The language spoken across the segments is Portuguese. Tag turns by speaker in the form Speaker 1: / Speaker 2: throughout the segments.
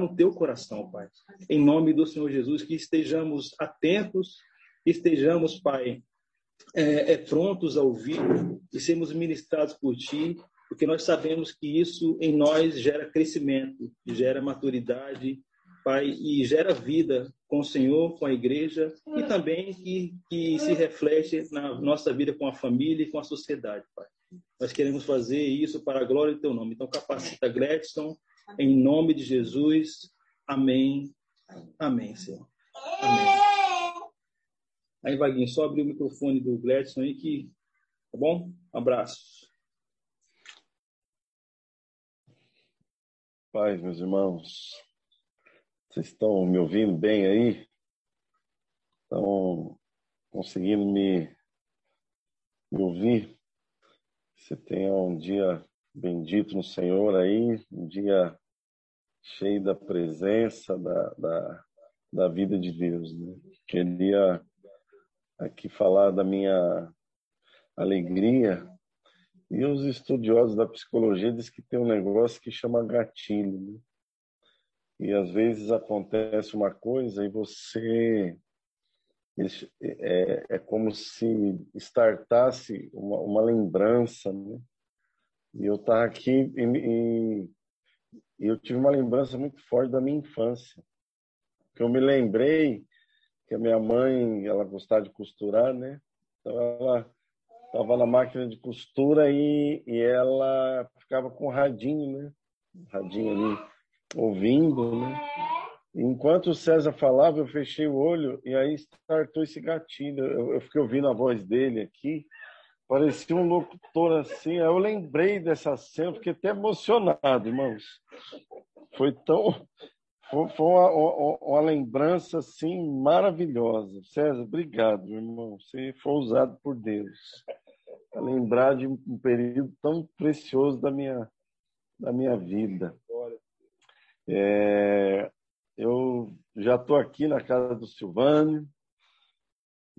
Speaker 1: no teu coração, Pai. Em nome do Senhor Jesus, que estejamos atentos, estejamos, Pai, é, é, prontos a ouvir e sermos ministrados por Ti, porque nós sabemos que isso em nós gera crescimento, gera maturidade, Pai, e gera vida com o Senhor, com a igreja e também que, que se reflete na nossa vida com a família e com a sociedade, Pai. Nós queremos fazer isso para a glória do Teu nome. Então, capacita Gladstone, em nome de Jesus. Amém. Amém, Senhor. Amém. Aí, Vaguinho, só abrir o microfone do Gladstone aí que. Tá bom? Um abraço.
Speaker 2: Paz, meus irmãos. Vocês estão me ouvindo bem aí? Estão conseguindo me, me ouvir? Você tenha um dia bendito no Senhor aí, um dia cheio da presença, da, da, da vida de Deus. Né? Queria aqui falar da minha alegria. E os estudiosos da psicologia dizem que tem um negócio que chama gatilho. Né? E às vezes acontece uma coisa e você é, é como se startasse uma, uma lembrança, né? E eu estava aqui e, e, eu tive uma lembrança muito forte da minha infância, que eu me lembrei que a minha mãe ela gostava de costurar, né? Então ela estava na máquina de costura e, e ela ficava com o radinho, né? Um radinho ali ouvindo, né? Enquanto o César falava, eu fechei o olho e aí startou esse gatilho. Eu, eu fiquei ouvindo a voz dele aqui, parecia um locutor assim. Eu lembrei dessa cena, fiquei até emocionado, irmãos. Foi tão. Foi, uma, uma, uma, lembrança assim maravilhosa. César, obrigado, irmão. Você foi usado por Deus lembrar de um período tão precioso da minha, da minha vida. É, eu já estou aqui na casa do Silvânio,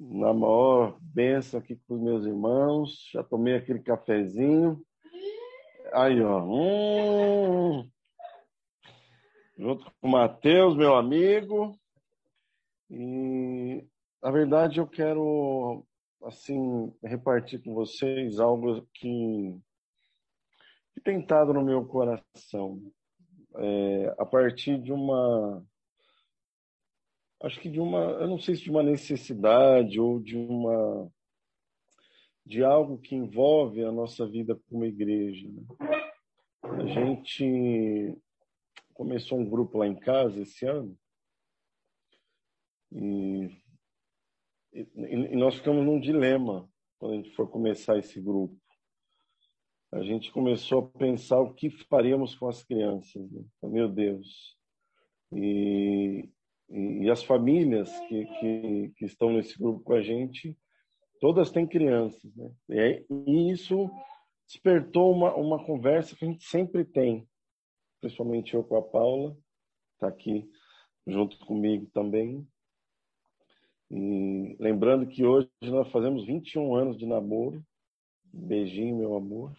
Speaker 2: na maior benção aqui com os meus irmãos. Já tomei aquele cafezinho. Aí, ó. Hum, junto com o Matheus, meu amigo. E, na verdade, eu quero, assim, repartir com vocês algo que, que tem estado no meu coração é, a partir de uma acho que de uma eu não sei se de uma necessidade ou de uma de algo que envolve a nossa vida como igreja né? a gente começou um grupo lá em casa esse ano e, e, e nós ficamos num dilema quando a gente for começar esse grupo a gente começou a pensar o que faríamos com as crianças. Né? Meu Deus. E, e, e as famílias que, que, que, estão nesse grupo com a gente, todas têm crianças. Né? E, e isso despertou uma, uma conversa que a gente sempre tem, principalmente eu com a Paula, está aqui junto comigo também. E lembrando que hoje nós fazemos 21 anos de namoro. Beijinho, meu amor.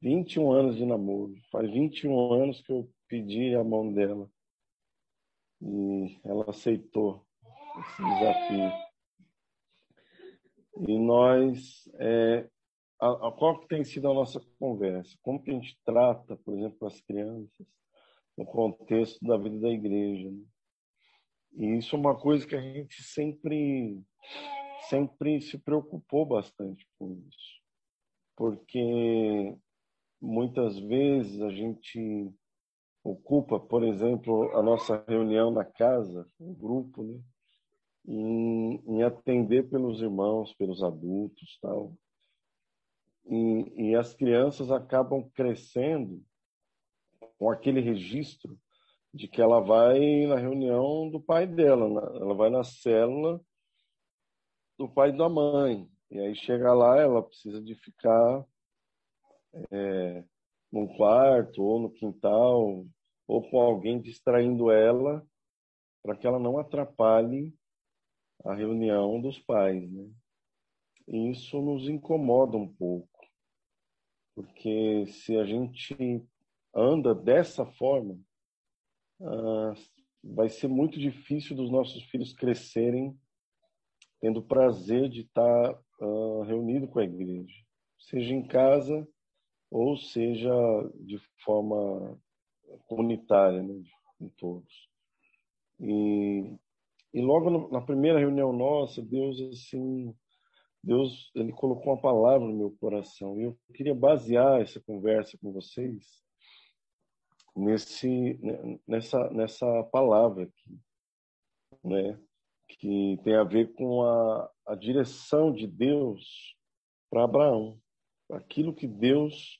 Speaker 2: 21 anos de namoro. Faz 21 anos que eu pedi a mão dela. E ela aceitou esse desafio. E nós, é, a, a, qual que tem sido a nossa conversa? Como que a gente trata, por exemplo, as crianças no contexto da vida da igreja? Né? E isso é uma coisa que a gente sempre, sempre se preocupou bastante com isso. Porque muitas vezes a gente ocupa, por exemplo, a nossa reunião na casa, um grupo, né? Em, em atender pelos irmãos, pelos adultos, tal. E, e as crianças acabam crescendo com aquele registro de que ela vai na reunião do pai dela, ela vai na célula do pai e da mãe. E aí chega lá, ela precisa de ficar é, num quarto ou no quintal ou com alguém distraindo ela para que ela não atrapalhe a reunião dos pais, né? E isso nos incomoda um pouco, porque se a gente anda dessa forma, ah, vai ser muito difícil dos nossos filhos crescerem tendo prazer de estar uh, reunido com a igreja, seja em casa ou seja de forma comunitária, né, com todos. E, e logo no, na primeira reunião nossa, Deus assim, Deus ele colocou uma palavra no meu coração e eu queria basear essa conversa com vocês nesse né, nessa nessa palavra aqui, né? Que tem a ver com a, a direção de Deus para Abraão, aquilo que Deus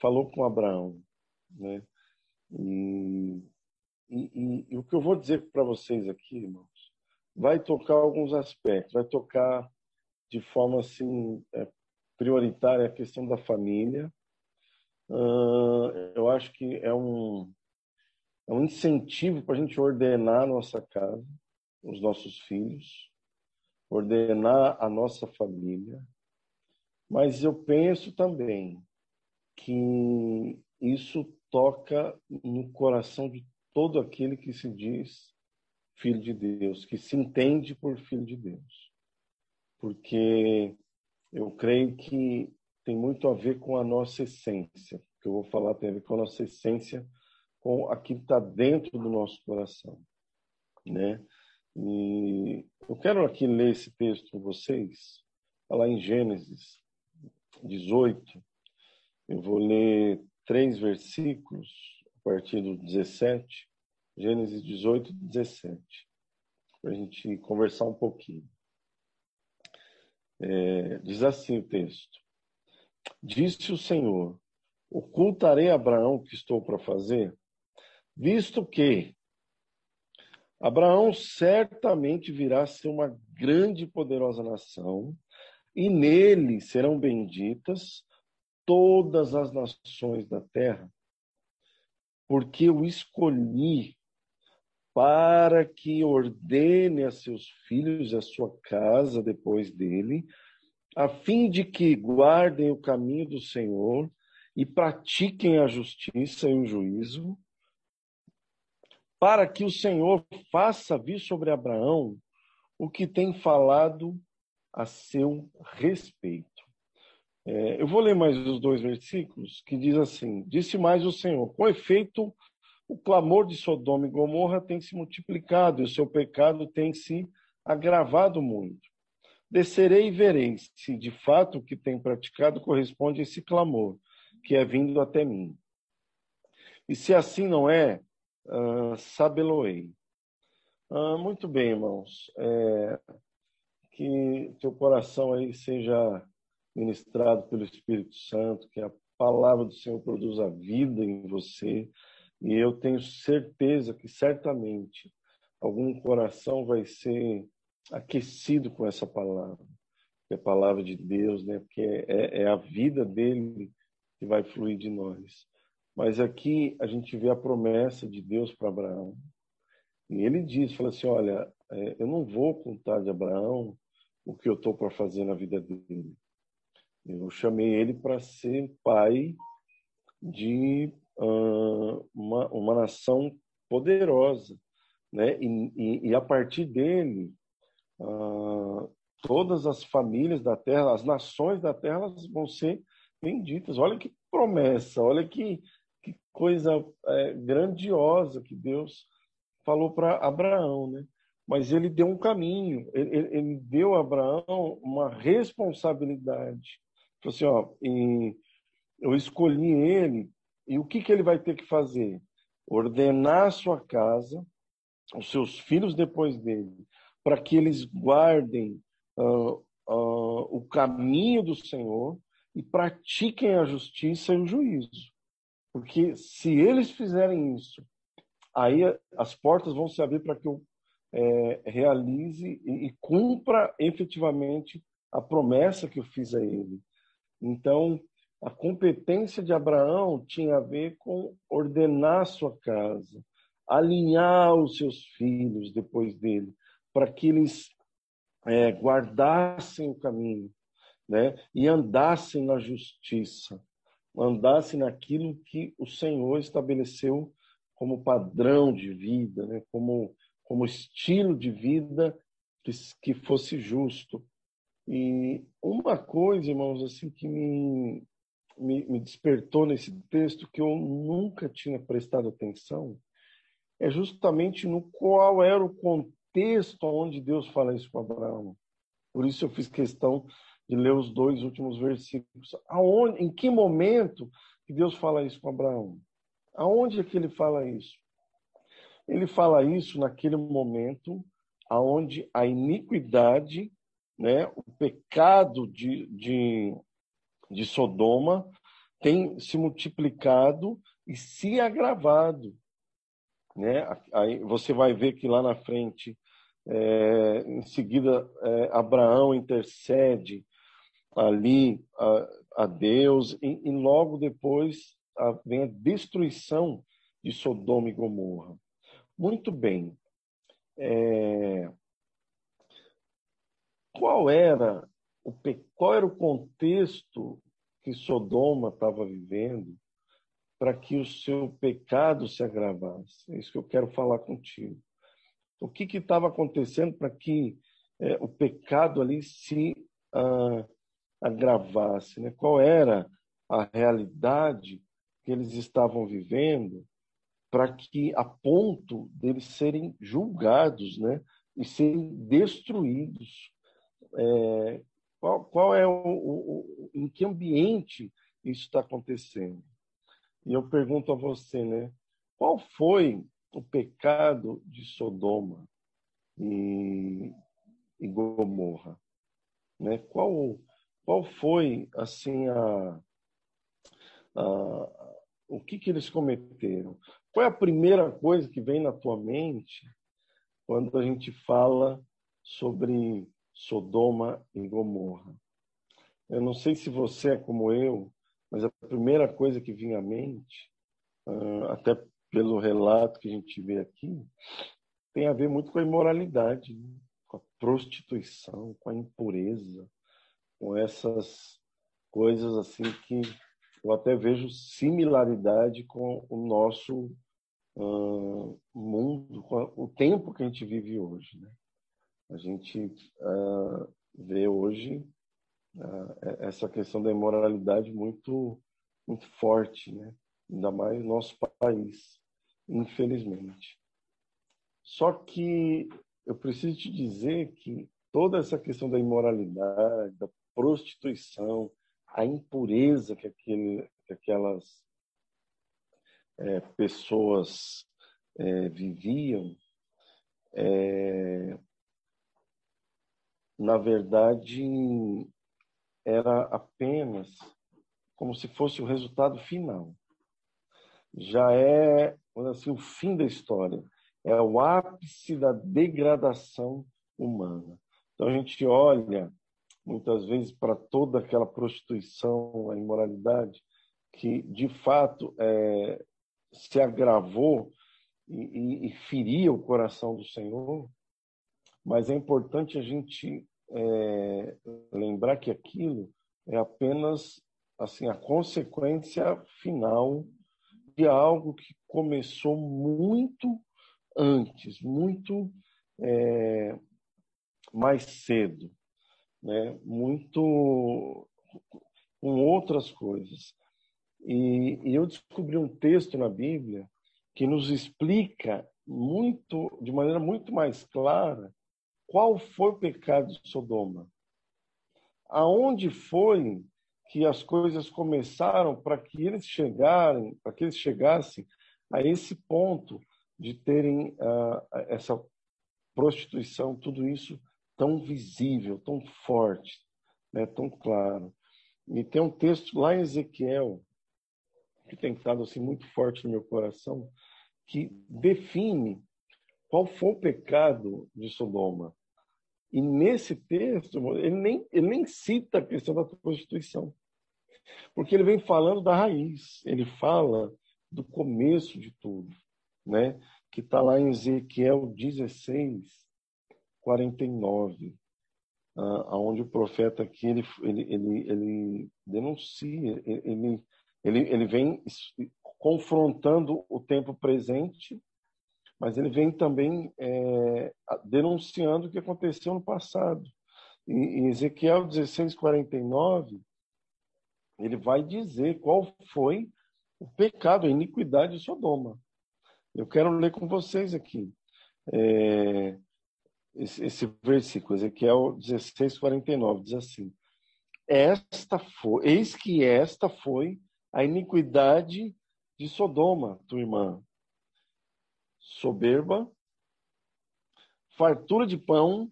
Speaker 2: falou com Abraão, né? E, e, e, o que eu vou dizer para vocês aqui, irmãos, vai tocar alguns aspectos, vai tocar de forma assim é, prioritária a questão da família. Eu acho que é um, é um incentivo para a gente ordenar a nossa casa, os nossos filhos, ordenar a nossa família. Mas eu penso também que isso toca no coração de todo aquele que se diz filho de Deus, que se entende por filho de Deus. Porque eu creio que tem muito a ver com a nossa essência. O que eu vou falar tem a ver com a nossa essência, com aquilo que está dentro do nosso coração. Né? E eu quero aqui ler esse texto com vocês, falar em Gênesis 18. Eu vou ler três versículos a partir do 17, Gênesis 18, 17, para a gente conversar um pouquinho. É, diz assim o texto: Disse o Senhor: Ocultarei a Abraão o que estou para fazer, visto que Abraão certamente virá a ser uma grande e poderosa nação, e nele serão benditas todas as nações da terra, porque eu escolhi para que ordene a seus filhos a sua casa depois dele, a fim de que guardem o caminho do Senhor e pratiquem a justiça e o juízo, para que o Senhor faça vir sobre Abraão o que tem falado a seu respeito. É, eu vou ler mais os dois versículos que diz assim: Disse mais o Senhor: Com efeito, o clamor de Sodoma e Gomorra tem se multiplicado e o seu pecado tem se agravado muito. Descerei e verei se de fato o que tem praticado corresponde a esse clamor que é vindo até mim. E se assim não é, uh, sabeloei. Uh, muito bem, irmãos. É, que teu coração aí seja ministrado pelo Espírito Santo, que a palavra do Senhor produza vida em você, e eu tenho certeza que certamente algum coração vai ser aquecido com essa palavra, que é a palavra de Deus, né? Porque é, é a vida dele que vai fluir de nós. Mas aqui a gente vê a promessa de Deus para Abraão. E ele diz, fala assim, olha, é, eu não vou contar de Abraão o que eu estou para fazer na vida dele. Eu chamei ele para ser pai de uma, uma nação poderosa, né? E, e, e a partir dele, uh, todas as famílias da terra, as nações da terra, elas vão ser benditas. Olha que promessa, olha que, que coisa é, grandiosa que Deus falou para Abraão, né? Mas ele deu um caminho, ele, ele deu a Abraão uma responsabilidade. Assim, ó, eu escolhi ele e o que, que ele vai ter que fazer? Ordenar a sua casa, os seus filhos depois dele, para que eles guardem uh, uh, o caminho do Senhor e pratiquem a justiça e o juízo. Porque se eles fizerem isso, aí as portas vão se abrir para que eu é, realize e, e cumpra efetivamente a promessa que eu fiz a ele. Então, a competência de Abraão tinha a ver com ordenar sua casa, alinhar os seus filhos depois dele, para que eles é, guardassem o caminho, né? E andassem na justiça, andassem naquilo que o Senhor estabeleceu como padrão de vida, né? como, como estilo de vida que, que fosse justo. E uma coisa, irmãos, assim que me, me, me despertou nesse texto que eu nunca tinha prestado atenção é justamente no qual era o contexto onde Deus fala isso com Abraão. Por isso eu fiz questão de ler os dois últimos versículos. Aonde, em que momento que Deus fala isso com Abraão? Aonde é que ele fala isso? Ele fala isso naquele momento aonde a iniquidade, né, o pecado de, de, de Sodoma tem se multiplicado e se agravado. Né? Aí você vai ver que lá na frente, é, em seguida, é, Abraão intercede ali a, a Deus e, e, logo depois a, vem a destruição de Sodoma e Gomorra. Muito bem. É, qual era o qual era o contexto que Sodoma estava vivendo para que o seu pecado se agravasse? É isso que eu quero falar contigo. O que estava acontecendo para que é, o pecado ali se ah, agravasse? Né? Qual era a realidade que eles estavam vivendo para que, a ponto deles serem julgados né? e serem destruídos? É, qual, qual, é o, o, em que ambiente isso está acontecendo? E eu pergunto a você, né? Qual foi o pecado de Sodoma e, e Gomorra? Né? Qual, qual foi assim a, a o que, que eles cometeram? Qual é a primeira coisa que vem na tua mente quando a gente fala sobre Sodoma e Gomorra? Eu não sei se você é como eu, mas a primeira coisa que vinha à mente, ah, até pelo relato que a gente vê aqui, tem a ver muito com a imoralidade, né? com a prostituição, com a impureza, com essas coisas assim que eu até vejo similaridade com o nosso uh, mundo, com o tempo que a gente vive hoje. Né? A gente uh, vê hoje uh, essa questão da imoralidade muito, muito forte, né? ainda mais no nosso país, infelizmente. Só que eu preciso te dizer que toda essa questão da imoralidade, da prostituição, a impureza que, aquele, que aquelas é, pessoas é, viviam, é, na verdade, era apenas como se fosse o resultado final. Já é assim, o fim da história. É o ápice da degradação humana. Então a gente olha muitas vezes para toda aquela prostituição, a imoralidade, que de fato é, se agravou e, e, e, feria o coração do Senhor, mas é importante a gente é, lembrar que aquilo é apenas assim a consequência final de algo que começou muito antes, muito é, mais cedo né? muito com outras coisas. E, e eu descobri um texto na Bíblia que nos explica muito, de maneira muito mais clara, qual foi o pecado de Sodoma. Aonde foi que as coisas começaram para que eles chegarem, para que eles chegassem a esse ponto de terem uh, essa prostituição, tudo isso tão visível, tão forte, né, tão claro. E tem um texto lá em Ezequiel, que tem estado assim, muito forte no meu coração, que define qual foi o pecado de Sodoma. E nesse texto, ele nem, ele nem cita a questão da prostituição, porque ele vem falando da raiz, ele fala do começo de tudo, né? que está lá em Ezequiel 16, 49, aonde o profeta aqui ele, ele, ele, ele denuncia, ele, ele, ele vem confrontando o tempo presente, mas ele vem também é, denunciando o que aconteceu no passado. E, em Ezequiel 16:49 ele vai dizer qual foi o pecado, a iniquidade de Sodoma. Eu quero ler com vocês aqui é, esse, esse versículo, Ezequiel 16, 49, diz assim: Esta foi, eis que esta foi a iniquidade de Sodoma, tua irmã. Soberba, fartura de pão,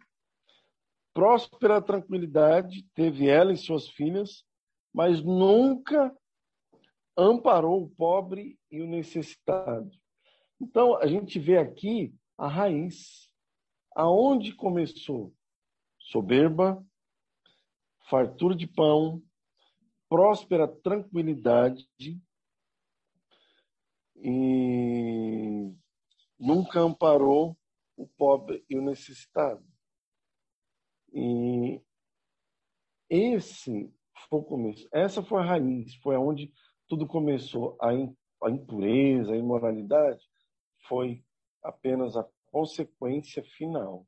Speaker 2: próspera tranquilidade teve ela e suas filhas, mas nunca amparou o pobre e o necessitado. Então, a gente vê aqui a raiz. Aonde começou? Soberba, fartura de pão, próspera tranquilidade e nunca amparou o pobre e o necessitado. E esse foi o começo. Essa foi a raiz, foi aonde tudo começou. A impureza, a imoralidade foi apenas a consequência final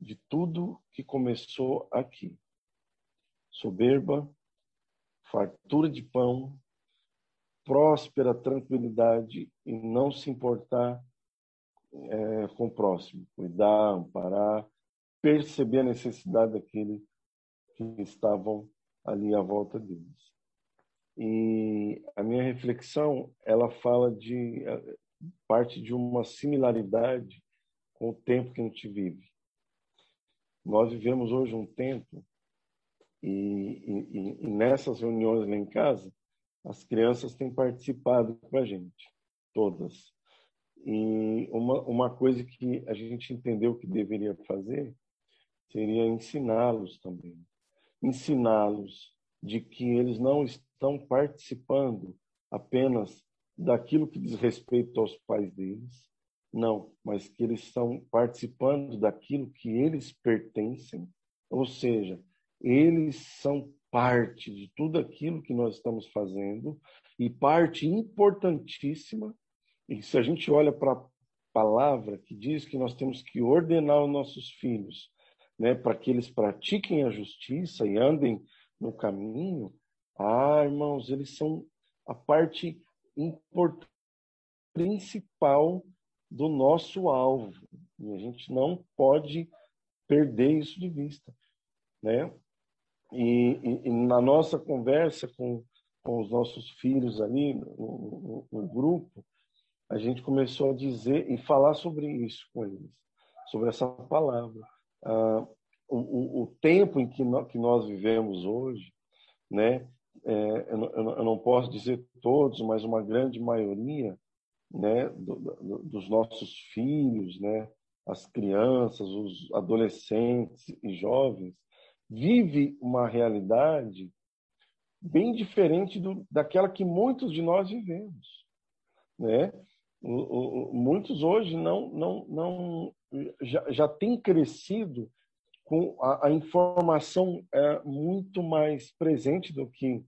Speaker 2: de tudo que começou aqui. Soberba, fartura de pão, próspera tranquilidade e não se importar é, com o próximo, cuidar, amparar, perceber a necessidade daquele que estavam ali à volta deles. E a minha reflexão, ela fala de parte de uma similaridade com o tempo que a gente vive. Nós vivemos hoje um tempo e, e, e nessas reuniões lá em casa, as crianças têm participado com a gente, todas. E uma, uma coisa que a gente entendeu que deveria fazer seria ensiná-los também. Ensiná-los de que eles não estão participando apenas daquilo que diz respeito aos pais deles, não, mas que eles estão participando daquilo que eles pertencem, ou seja, eles são parte de tudo aquilo que nós estamos fazendo e parte importantíssima. E se a gente olha para a palavra que diz que nós temos que ordenar os nossos filhos, né, para que eles pratiquem a justiça e andem no caminho, ah, irmãos, eles são a parte principal do nosso alvo. E a gente não pode perder isso de vista. Né? E, e, e na nossa conversa com, com os nossos filhos ali no, no, no, grupo, a gente começou a dizer e falar sobre isso com eles, sobre essa palavra. Ah, o, o, tempo em que, no, que nós vivemos hoje, né, é, eu, não, eu, não posso dizer todos, mas uma grande maioria né, do, do, dos nossos filhos, né, as crianças, os adolescentes e jovens, vive uma realidade bem diferente do, daquela que muitos de nós vivemos, né? O, o, muitos hoje não não não já, já têm crescido com a, a informação é, muito mais presente do que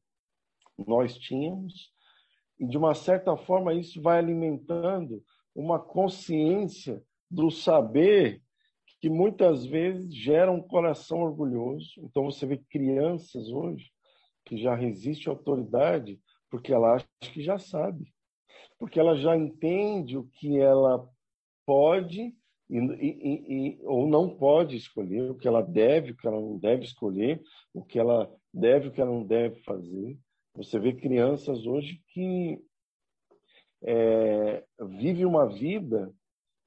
Speaker 2: nós tínhamos, e de uma certa forma isso vai alimentando uma consciência do saber que muitas vezes gera um coração orgulhoso. Então você vê crianças hoje que já resistem à autoridade porque ela acha que já sabe, porque ela já entende o que ela pode e, e, e, ou não pode escolher, o que ela deve, o que ela não deve escolher, o que ela deve, o que ela não deve fazer. Você vê crianças hoje que é, vivem uma vida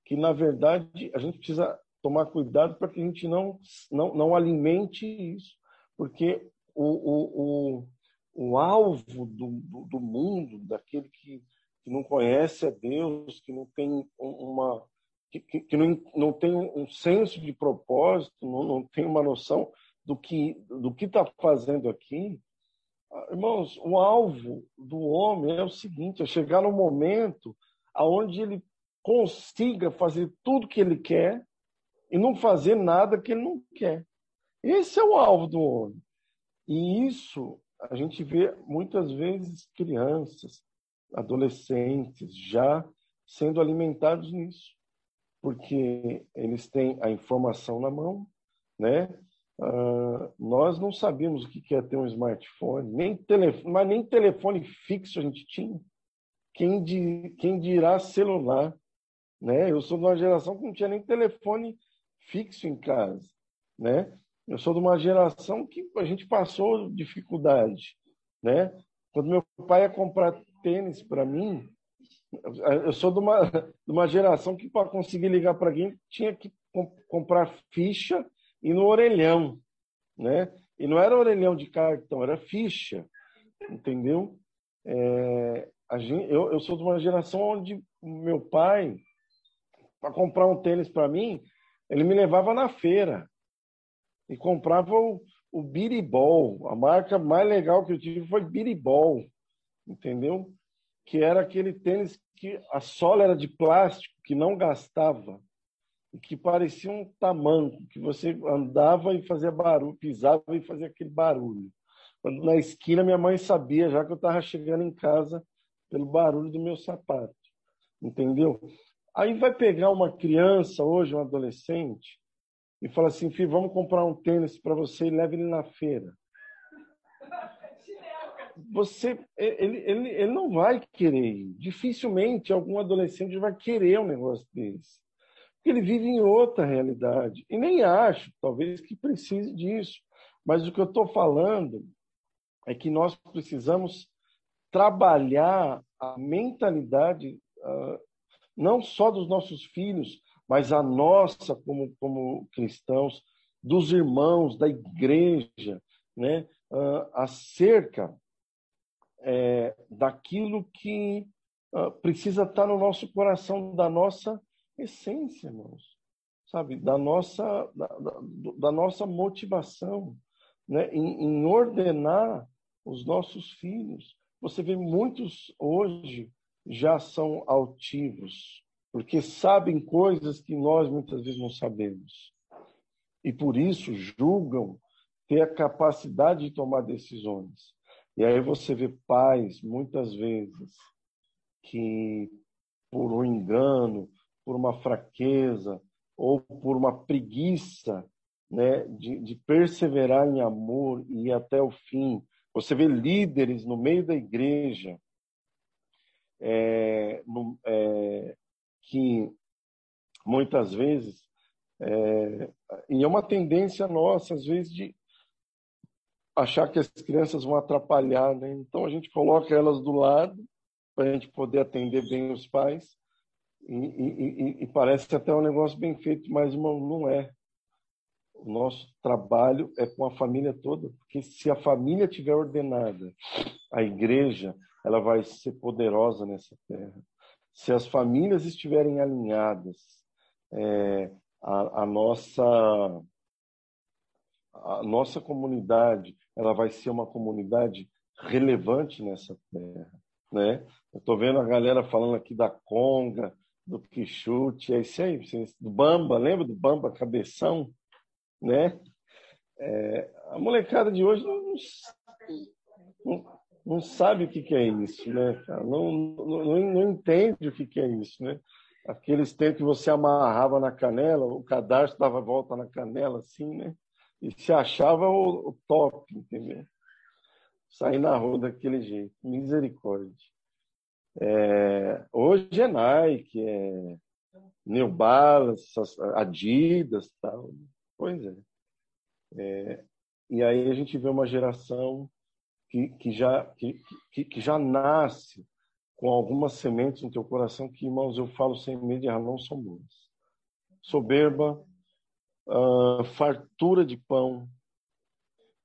Speaker 2: que, na verdade, a gente precisa tomar cuidado para que a gente não, não, não alimente isso, porque o, o, o, o alvo do, do, do, mundo, daquele que, que não conhece a Deus, que não tem uma que, que não, não tem um senso de propósito, não, não tem uma noção do que do que está fazendo aqui, Irmãos, o alvo do homem é o seguinte: é chegar no momento aonde ele consiga fazer tudo que ele quer e não fazer nada que ele não quer. Esse é o alvo do homem. E isso a gente vê muitas vezes crianças adolescentes já sendo alimentados nisso, porque eles têm a informação na mão, né? Uh, nós não sabíamos o que é ter um smartphone, nem telefone, mas nem telefone fixo a gente tinha. Quem, di, quem dirá celular? Né? Eu sou de uma geração que não tinha nem telefone fixo em casa. Né? Eu sou de uma geração que a gente passou dificuldade. Né? Quando meu pai ia comprar tênis para mim, eu sou de uma, de uma geração que para conseguir ligar para alguém tinha que comp comprar ficha e no orelhão, né? E não era orelhão de cartão, era ficha, entendeu? É, gente, eu, eu sou de uma geração onde meu pai, para comprar um tênis para mim, ele me levava na feira e comprava o, o Biribol. A marca mais legal que eu tive foi Biribol, entendeu? Que era aquele tênis que a sola era de plástico, que não gastava, e que parecia um tamanco, que você andava e fazia barulho, pisava e fazia aquele barulho. Quando na esquina minha mãe sabia já que eu estava chegando em casa pelo barulho do meu sapato, entendeu? Aí vai pegar uma criança hoje, um adolescente, e fala assim, filho, vamos comprar um tênis para você e leve ele na feira. Você, ele, ele, ele não vai querer. Dificilmente algum adolescente vai querer um negócio desse. Porque ele vive em outra realidade. E nem acho, talvez, que precise disso. Mas o que eu estou falando é que nós precisamos trabalhar a mentalidade uh, não só dos nossos filhos, mas a nossa como, como cristãos, dos irmãos, da igreja, né? Uh, acerca é, daquilo que uh, precisa estar no nosso coração, da nossa essência, irmãos, sabe? Da nossa, da, da, da nossa motivação, né? Em, em ordenar os nossos filhos, você vê muitos hoje já são altivos, porque sabem coisas que nós muitas vezes não sabemos. E por isso julgam ter a capacidade de tomar decisões. E aí você vê pais, muitas vezes, que por um engano, por uma fraqueza ou por uma preguiça né, de, de perseverar em amor e ir até o fim, você vê líderes no meio da igreja é, no, é, que muitas vezes, é, e é uma tendência nossa, às vezes, de achar que as crianças vão atrapalhar, né? Então a gente coloca elas do lado para a gente poder atender bem os pais e, e, e, e, parece até um negócio bem feito, mas não é. O nosso trabalho é com a família toda, porque se a família estiver ordenada, a igreja ela vai ser poderosa nessa terra. Se as famílias estiverem alinhadas, é, a, a, nossa a nossa comunidade ela vai ser uma comunidade relevante nessa terra, né? Eu estou vendo a galera falando aqui da conga, do quichute, é isso aí, do bamba, lembra do bamba cabeção? né? É, a molecada de hoje não, não, não, sabe o que, que é isso, né? Não, não, não entende o que, que é isso, né? Aqueles tempos que você amarrava na canela, o cadarço dava volta na canela, assim, né? E se achava o, o top, entendeu? Sair na rua daquele jeito. Misericórdia. É, hoje é Nike, é New Balance, Adidas tal. Pois é. é. E aí a gente vê uma geração que, que, já, que, que, que já nasce com algumas sementes no teu coração que, irmãos, eu falo sem medo de errar, não são boas. Soberba, uh, fartura de pão.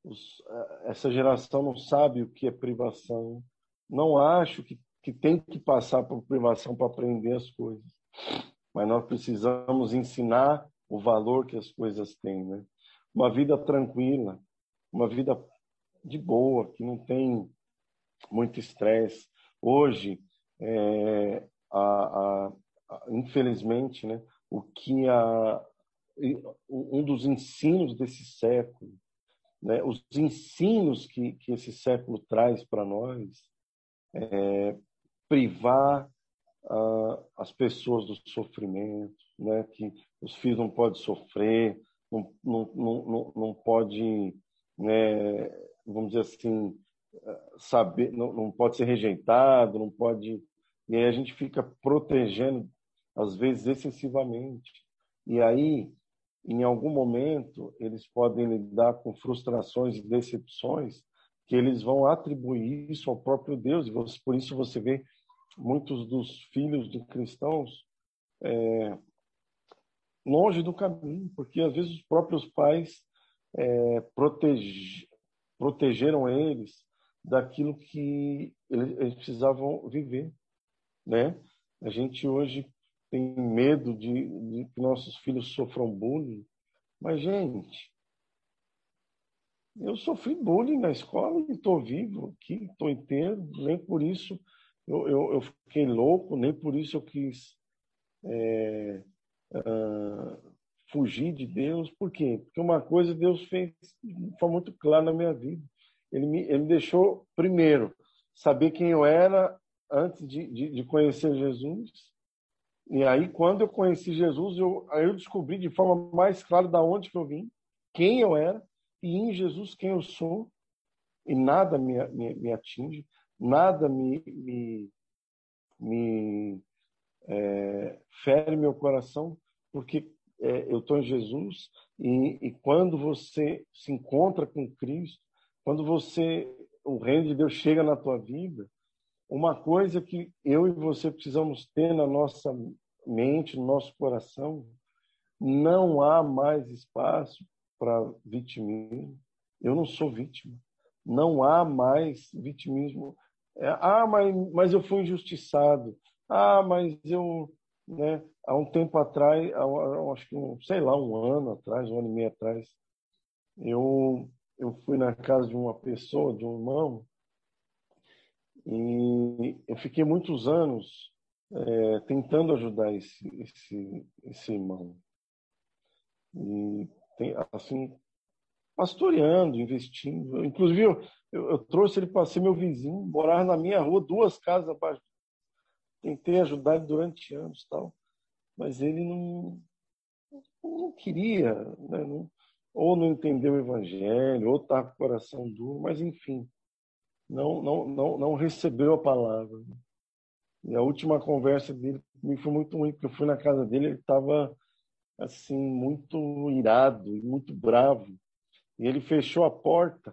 Speaker 2: Os, uh, essa geração não sabe o que é privação. Não acho que, que tem que passar por privação para aprender as coisas. Mas nós precisamos ensinar o valor que as coisas têm, né? Uma vida tranquila, uma vida de boa, que não tem muito estresse. Hoje, é, a, a, a, infelizmente, né, o que a, um dos ensinos desse século, né, os ensinos que, que esse século traz para nós, é, privar uh, as pessoas do sofrimento, né? que os filhos não podem sofrer, não, não, não, não pode, né, vamos dizer assim, saber, não, não pode ser rejeitado, não pode. E aí a gente fica protegendo, às vezes excessivamente. E aí, em algum momento, eles podem lidar com frustrações e decepções que eles vão atribuir isso ao próprio Deus. E por isso você vê muitos dos filhos de cristãos é, longe do caminho, porque às vezes os próprios pais é, protege, protegeram eles daquilo que eles, eles, precisavam viver, né? A gente hoje tem medo de, de que nossos filhos sofram bullying, mas gente, eu sofri bullying na escola e estou vivo aqui, estou inteiro, nem por isso eu, eu, eu, fiquei louco, nem por isso eu quis é, uh, fugir de Deus. Por quê? Porque uma coisa Deus fez foi muito claro na minha vida. Ele me, ele me deixou, primeiro, saber quem eu era antes de, de, de, conhecer Jesus. E aí, quando eu conheci Jesus, eu, eu descobri de forma mais clara da onde que eu vim, quem eu era, e em Jesus quem eu sou. E nada me, me, me atinge, nada me, me, me é, fere meu coração, porque é, eu estou em Jesus e, e, quando você se encontra com Cristo, quando você o reino de Deus chega na tua vida, uma coisa que eu e você precisamos ter na nossa mente, no nosso coração, não há mais espaço para vitimismo. Eu não sou vítima. Não há mais vitimismo. É, ah, mas, mas eu fui injustiçado. Ah, mas eu, né, há um tempo atrás, acho que, um, sei lá, um ano atrás, um ano e meio atrás, eu, eu fui na casa de uma pessoa, de um irmão, e eu fiquei muitos anos é, tentando ajudar esse, esse, esse irmão. E, tem, assim, pastoreando, investindo. Inclusive, eu, eu, eu trouxe ele para ser meu vizinho, morar na minha rua, duas casas abaixo tentei ajudar ele durante anos tal, mas ele não, não queria, né? não, ou não entendeu o evangelho, ou está com o coração duro, mas enfim, não, não, não, recebeu a palavra. E a última conversa dele comigo foi muito ruim, porque eu fui na casa dele, ele estava assim muito irado e muito bravo. E ele fechou a porta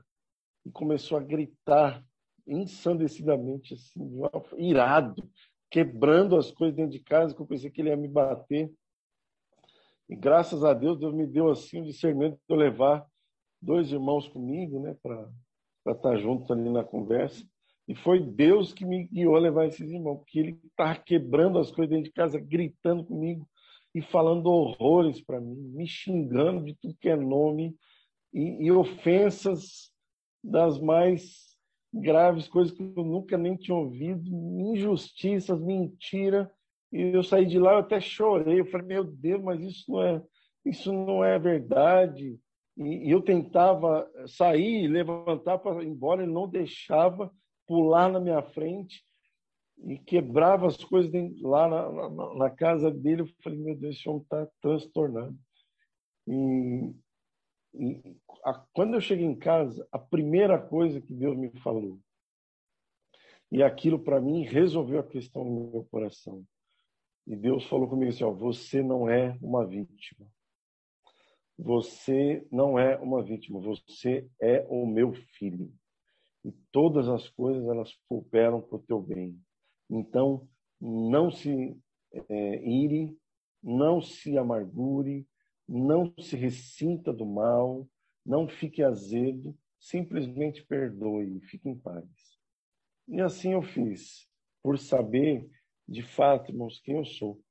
Speaker 2: e começou a gritar ensandecidamente, assim, irado, quebrando as coisas dentro de casa, que eu pensei que ele ia me bater. E graças a Deus, Deus me deu assim o discernimento de eu levar dois irmãos comigo, né, para estar junto ali na conversa. E foi Deus que me guiou a levar esses irmãos, porque ele estava quebrando as coisas dentro de casa, gritando comigo e falando horrores para mim, me xingando de tudo que é nome e, e ofensas das mais graves, coisas que eu nunca nem tinha ouvido, injustiças, mentira. E eu saí de lá, eu até chorei. Eu falei, meu Deus, mas isso não é, isso não é verdade. E, e eu tentava sair, levantar para ir embora, ele não deixava pular na minha frente e quebrava as coisas lá na, na, na casa dele. Eu falei, meu Deus, esse homem está transtornado. E, e a, quando eu cheguei em casa, a primeira coisa que Deus me falou, e aquilo para mim resolveu a questão no meu coração. E Deus falou comigo assim: ó, você não é uma vítima. Você não é uma vítima, você é o meu filho. E todas as coisas elas cooperam para o teu bem. Então, não se é, ire, não se amargure, não se ressinta do mal, não fique azedo, simplesmente perdoe, fique em paz. E assim eu fiz, por saber de fato, irmãos, quem eu sou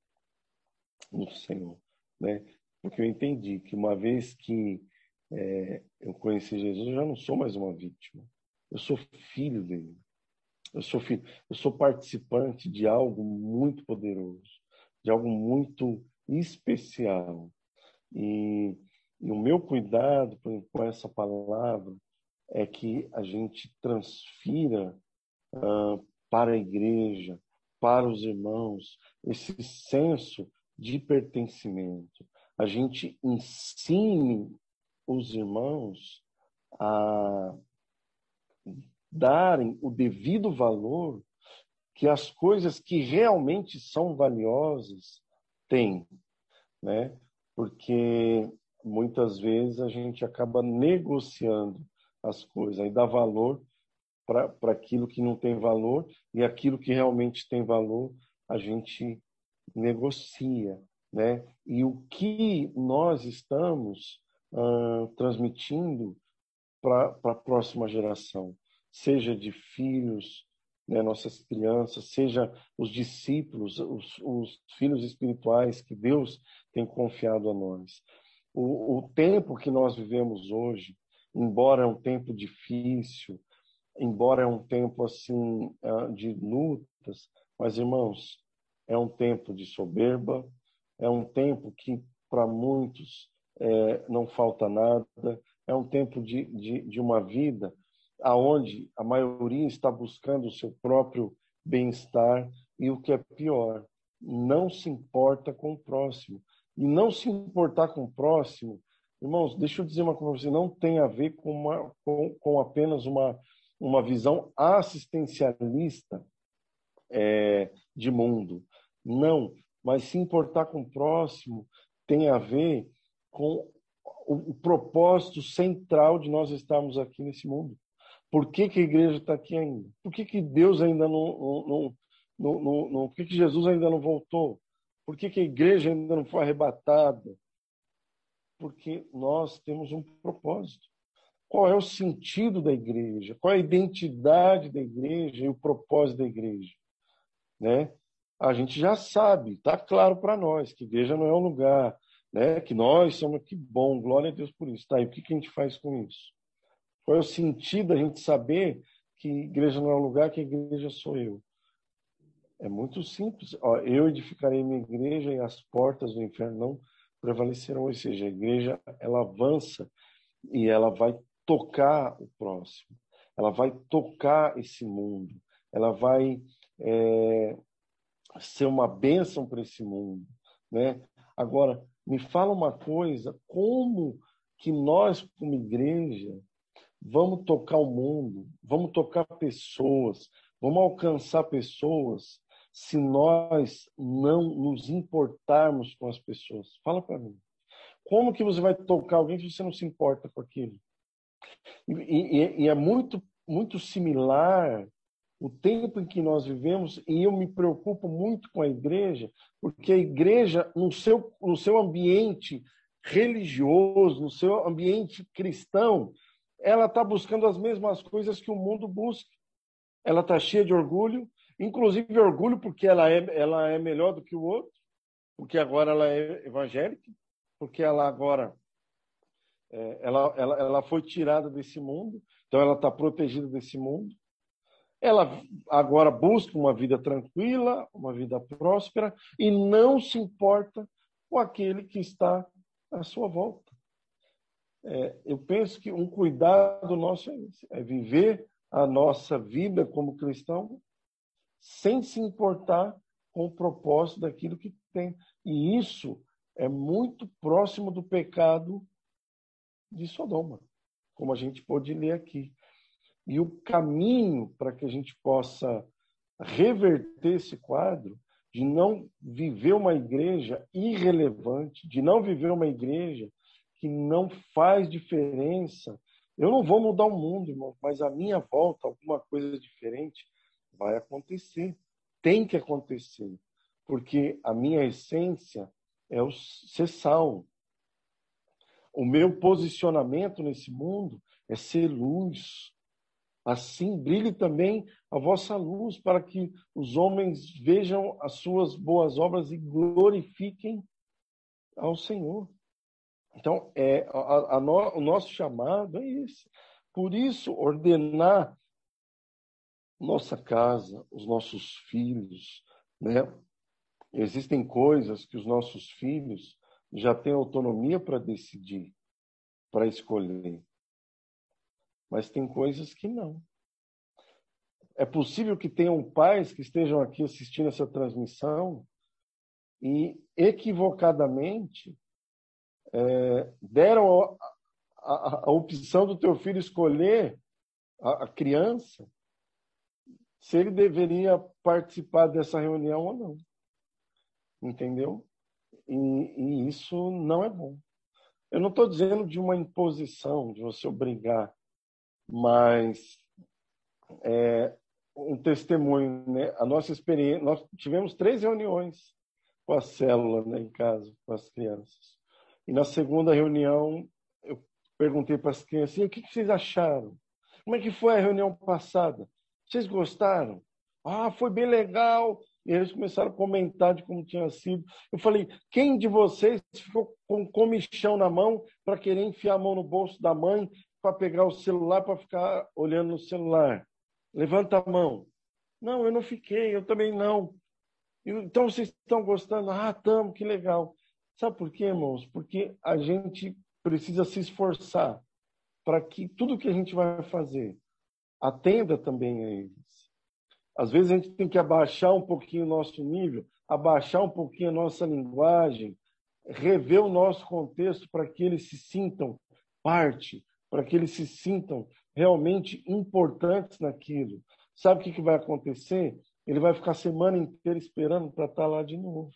Speaker 2: no Senhor, né? Porque eu entendi que uma vez que é, eu conheci Jesus, eu já não sou mais uma vítima. Eu sou filho dele. Eu sou filho, eu sou participante de algo muito poderoso, de algo muito especial. E, e o meu cuidado com essa palavra é que a gente transfira uh, para a igreja para os irmãos esse senso de pertencimento. A gente ensine os irmãos a darem o devido valor que as coisas que realmente são valiosas têm, né? Porque muitas vezes a gente acaba negociando as coisas e dá valor para aquilo que não tem valor e aquilo que realmente tem valor a gente negocia, né? E o que nós estamos uh, transmitindo para a próxima geração, seja de filhos, né, nossas crianças, seja os discípulos, os, os, filhos espirituais que Deus tem confiado a nós. O, o tempo que nós vivemos hoje, embora é um tempo difícil, embora é um tempo assim ah, de lutas, mas irmãos, é um tempo de soberba, é um tempo que para muitos é, não falta nada, é um tempo de, de, de uma vida aonde a maioria está buscando o seu próprio bem-estar e o que é pior, não se importa com o próximo. E não se importar com o próximo, irmãos, deixa eu dizer uma coisa para você, não tem a ver com, uma, com, com apenas uma, uma visão assistencialista é, de mundo. Não, mas se importar com o próximo tem a ver com o, o propósito central de nós estarmos aqui nesse mundo. Por que, que a igreja está aqui ainda? Por que, que Deus ainda não, não, não, não, Por que, que Jesus ainda não voltou? Por que, que a igreja ainda não foi arrebatada? Porque nós temos um propósito. Qual é o sentido da igreja? Qual é a identidade da igreja e o propósito da igreja? Né? A gente já sabe, está claro para nós que igreja não é um lugar, né? que nós somos, que bom, glória a Deus por isso. Tá, e o que, que a gente faz com isso? Qual é o sentido da gente saber que igreja não é um lugar, que a igreja sou eu? É muito simples. Ó, eu edificarei minha igreja e as portas do inferno não prevalecerão. Ou seja, a igreja ela avança e ela vai tocar o próximo. Ela vai tocar esse mundo. Ela vai é, ser uma bênção para esse mundo, né? Agora, me fala uma coisa: como que nós, como igreja, Vamos tocar o mundo, vamos tocar pessoas, vamos alcançar pessoas se nós não nos importarmos com as pessoas. Fala para mim. Como que você vai tocar alguém se você não se importa com aquilo? E, e, e, é muito, muito similar o tempo em que nós vivemos, e eu me preocupo muito com a igreja, porque a igreja, no seu, no seu ambiente religioso, no seu ambiente cristão, ela está buscando as mesmas coisas que o mundo busca. Ela está cheia de orgulho, inclusive orgulho porque ela é, ela é melhor do que o outro, porque agora ela é evangélica, porque ela agora é, ela, ela, ela foi tirada desse mundo, então ela está protegida desse mundo. Ela agora busca uma vida tranquila, uma vida próspera e não se importa com aquele que está à sua volta é, eu penso que um cuidado nosso é, esse, é viver a nossa vida como cristão sem se importar com o propósito daquilo que tem. E isso é muito próximo do pecado de Sodoma, como a gente pode ler aqui. E o caminho para que a gente possa reverter esse quadro de não viver uma igreja irrelevante, de não viver uma igreja que não faz diferença. Eu não vou mudar o mundo, irmão, mas a minha volta, alguma coisa diferente vai acontecer. Tem que acontecer. Porque a minha essência é o ser sal. O meu posicionamento nesse mundo é ser luz. Assim brilhe também a vossa luz, para que os homens vejam as suas boas obras e glorifiquem ao Senhor. Então, é, a, a no, o nosso chamado é esse. Por isso, ordenar nossa casa, os nossos filhos, né? Existem coisas que os nossos filhos já têm autonomia para decidir, para escolher. Mas tem coisas que não. é possível que tenham pais que estejam aqui assistindo essa transmissão e equivocadamente é, deram a, a, a, opção do teu filho escolher a, a criança se ele deveria participar dessa reunião ou não. Entendeu? E, e isso não é bom. Eu não estou dizendo de uma imposição, de você obrigar, mas é, um testemunho, né? A nossa experiência, nós tivemos três reuniões com a célula né, em casa, com as crianças. E na segunda reunião, eu perguntei para as crianças, o que, que vocês acharam? Como é que foi a reunião passada? Vocês gostaram? Ah, foi bem legal. E eles começaram a comentar de como tinha sido. Eu falei: quem de vocês ficou com comichão na mão para querer enfiar a mão no bolso da mãe para pegar o celular para ficar olhando no celular? Levanta a mão. Não, eu não fiquei, eu também não. Então vocês estão gostando? Ah, estamos, que legal. Sabe por quê, irmãos? Porque a gente precisa se esforçar para que tudo que a gente vai fazer atenda também a eles. Às vezes a gente tem que abaixar um pouquinho o nosso nível, abaixar um pouquinho a nossa linguagem, rever o nosso contexto para que eles se sintam parte, para que eles se sintam realmente importantes naquilo. Sabe o que, que vai acontecer? Ele vai ficar a semana inteira esperando para estar lá de novo.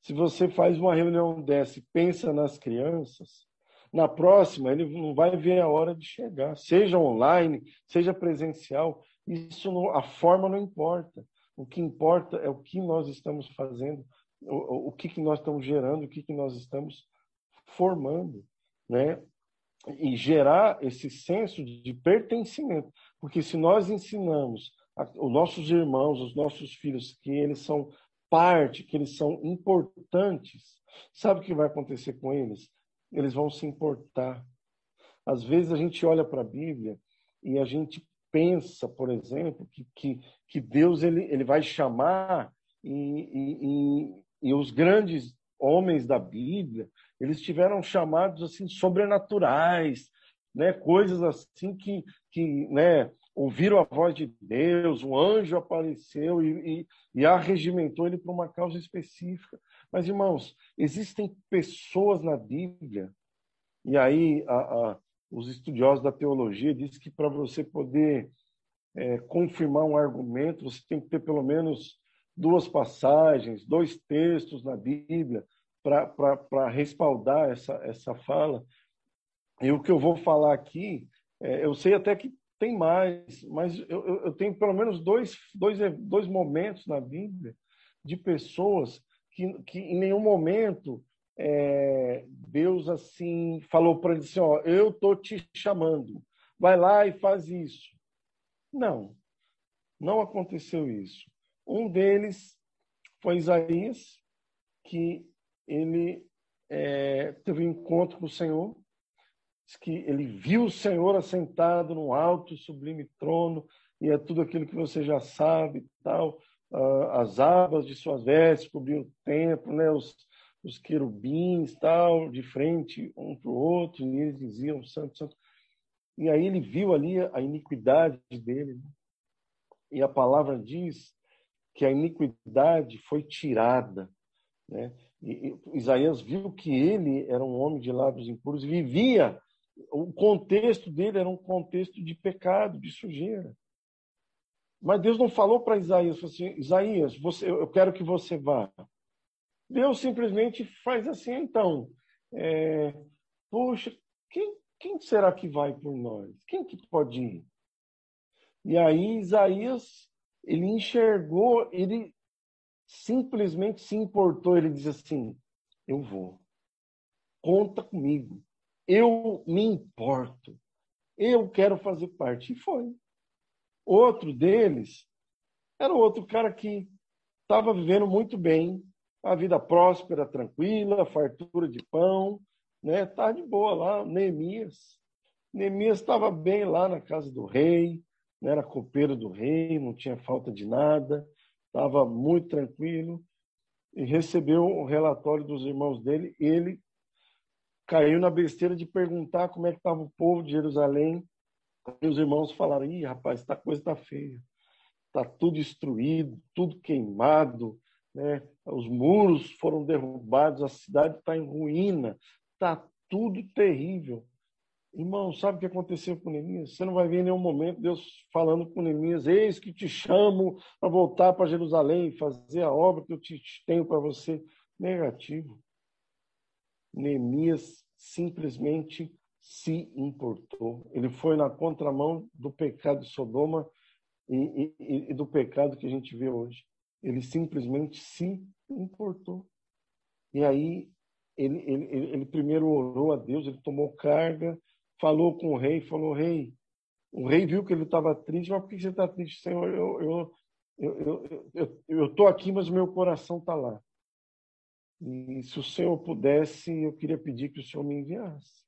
Speaker 2: Se você faz uma reunião dessa e pensa nas crianças, na próxima ele não vai ver a hora de chegar, seja online, seja presencial. Isso não, a forma não importa. O que importa é o que nós estamos fazendo, o, o que, que nós estamos gerando, o que, que nós estamos formando, né? E gerar esse senso de pertencimento, porque se nós ensinamos os nossos irmãos, os nossos filhos, que eles são parte, que eles são importantes, sabe o que vai acontecer com eles? Eles vão se importar. Às vezes a gente olha para a Bíblia e a gente pensa, por exemplo, que, que, que Deus ele, ele vai chamar e, e, e, e os grandes homens da Bíblia, eles tiveram chamados assim sobrenaturais, né? Coisas assim que, que né, ouviram a voz de Deus, um anjo apareceu e, e, e arregimentou ele para uma causa específica. Mas, irmãos, existem pessoas na Bíblia, e aí a, a, os estudiosos da teologia dizem que para você poder é, confirmar um argumento, você tem que ter pelo menos duas passagens, dois textos na Bíblia para respaldar essa, essa fala. E o que eu vou falar aqui, é, eu sei até que tem mais, mas eu, eu tenho pelo menos dois, dois, dois momentos na Bíblia de pessoas que, que em nenhum momento é, Deus assim falou para ele assim, ó, eu tô te chamando, vai lá e faz isso. Não, não aconteceu isso. Um deles foi Isaías, que ele é, teve um encontro com o Senhor, que ele viu o Senhor assentado num alto sublime trono, e é tudo aquilo que você já sabe, tal. Uh, as abas de suas vestes cobriam o templo, né? os, os querubins, tal, de frente um para o outro, e eles diziam, santo, santo. E aí ele viu ali a iniquidade dele. Né? E a palavra diz que a iniquidade foi tirada. Né? E, e, Isaías viu que ele era um homem de lábios impuros, vivia, o contexto dele era um contexto de pecado, de sujeira. Mas Deus não falou para Isaías, assim, Isaías, você, eu quero que você vá. Deus simplesmente faz assim, então, é, puxa, quem, quem será que vai por nós? Quem que pode ir? E aí Isaías, ele enxergou, ele simplesmente se importou, ele diz assim: eu vou, conta comigo, eu me importo, eu quero fazer parte. E foi. Outro deles era outro cara que estava vivendo muito bem, a vida próspera, tranquila, fartura de pão, né? Tá de boa lá, Neemias. Neemias estava bem lá na casa do rei, era copeiro do rei, não tinha falta de nada, estava muito tranquilo e recebeu o relatório dos irmãos dele. Ele caiu na besteira de perguntar como é que estava o povo de Jerusalém E os irmãos falaram: ih, rapaz, essa coisa está feia. Está tudo destruído, tudo queimado, né? os muros foram derrubados, a cidade está em ruína, está tudo terrível. Irmão, sabe o que aconteceu com Neemias? Você não vai ver em nenhum momento Deus falando com Neemias: Eis que te chamo para voltar para Jerusalém e fazer a obra que eu te tenho para você. Negativo. Neemias simplesmente se importou. Ele foi na contramão do pecado de Sodoma e, e, e do pecado que a gente vê hoje. Ele simplesmente se importou. E aí ele, ele, ele, primeiro orou a Deus, ele tomou carga, falou com o rei, falou, rei, o rei viu que ele estava triste, mas por que você está triste, Senhor? Eu eu, eu, eu, eu, estou aqui, mas o meu coração está lá. E se o Senhor pudesse, eu queria pedir que o Senhor me enviasse.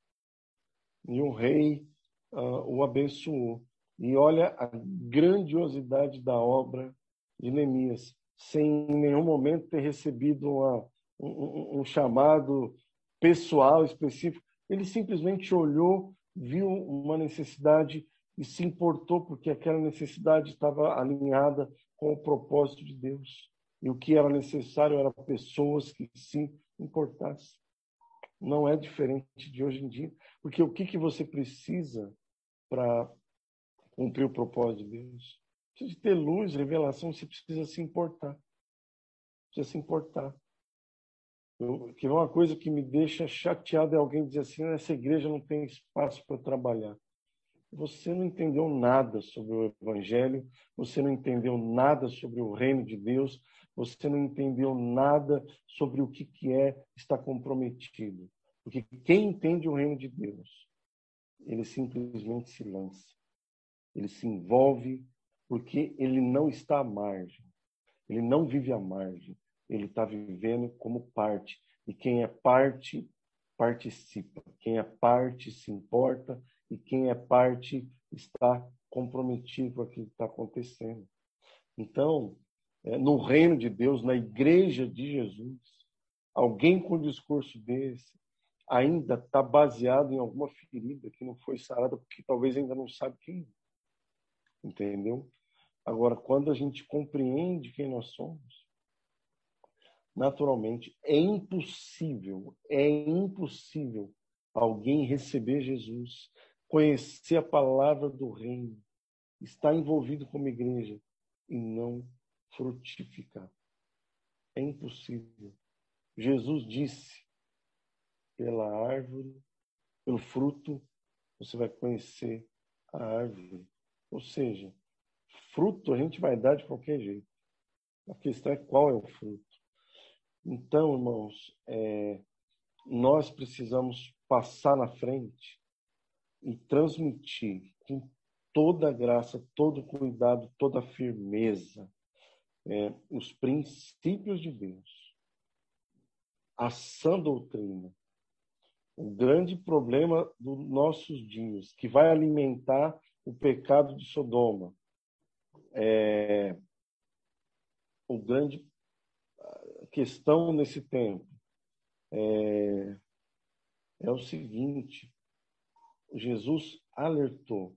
Speaker 2: E o rei uh, o abençoou. E olha a grandiosidade da obra de Neemias, sem em nenhum momento ter recebido uma, um, um chamado pessoal específico. Ele simplesmente olhou, viu uma necessidade e se importou porque aquela necessidade estava alinhada com o propósito de Deus. E o que era necessário eram pessoas que se importassem. Não é diferente de hoje em dia, porque o que, que você precisa para cumprir o propósito de Deus? Precisa de ter luz, revelação, você precisa se importar. Precisa se importar. Eu, que é uma coisa que me deixa chateado é alguém dizer assim: essa igreja não tem espaço para trabalhar. Você não entendeu nada sobre o Evangelho, você não entendeu nada sobre o reino de Deus, você não entendeu nada sobre o que, que é estar comprometido. Porque quem entende o reino de Deus, ele simplesmente se lança, ele se envolve, porque ele não está à margem, ele não vive à margem, ele está vivendo como parte. E quem é parte, participa. Quem é parte, se importa e quem é parte está comprometido com aquilo que está acontecendo. Então, é, no reino de Deus, na igreja de Jesus, alguém com discurso desse ainda está baseado em alguma ferida que não foi sarada, porque talvez ainda não sabe quem é. Entendeu? Agora, quando a gente compreende quem nós somos, naturalmente é impossível, é impossível alguém receber Jesus conhecer a palavra do reino, estar envolvido como igreja e não frutificar. É impossível. Jesus disse: pela árvore, pelo fruto, você vai conhecer a árvore. Ou seja, fruto a gente vai dar de qualquer jeito. A questão é qual é o fruto. Então, irmãos, é, nós precisamos passar na frente e transmitir com toda a graça, todo cuidado, toda a firmeza é, os princípios de Deus, a sã doutrina. O grande problema dos nossos dias, que vai alimentar o pecado de Sodoma, é, o grande questão nesse tempo é, é o seguinte: Jesus alertou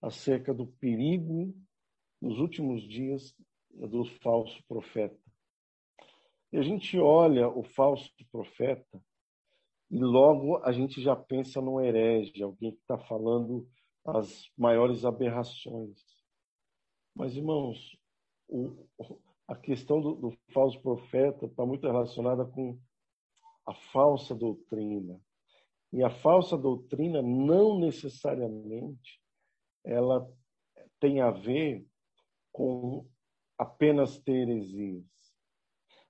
Speaker 2: acerca do perigo nos últimos dias do falso profeta. E a gente olha o falso profeta e logo a gente já pensa num herege, alguém que está falando as maiores aberrações. Mas, irmãos, o, a questão do, do falso profeta está muito relacionada com a falsa doutrina. E a falsa doutrina não necessariamente ela tem a ver com apenas ter heresias.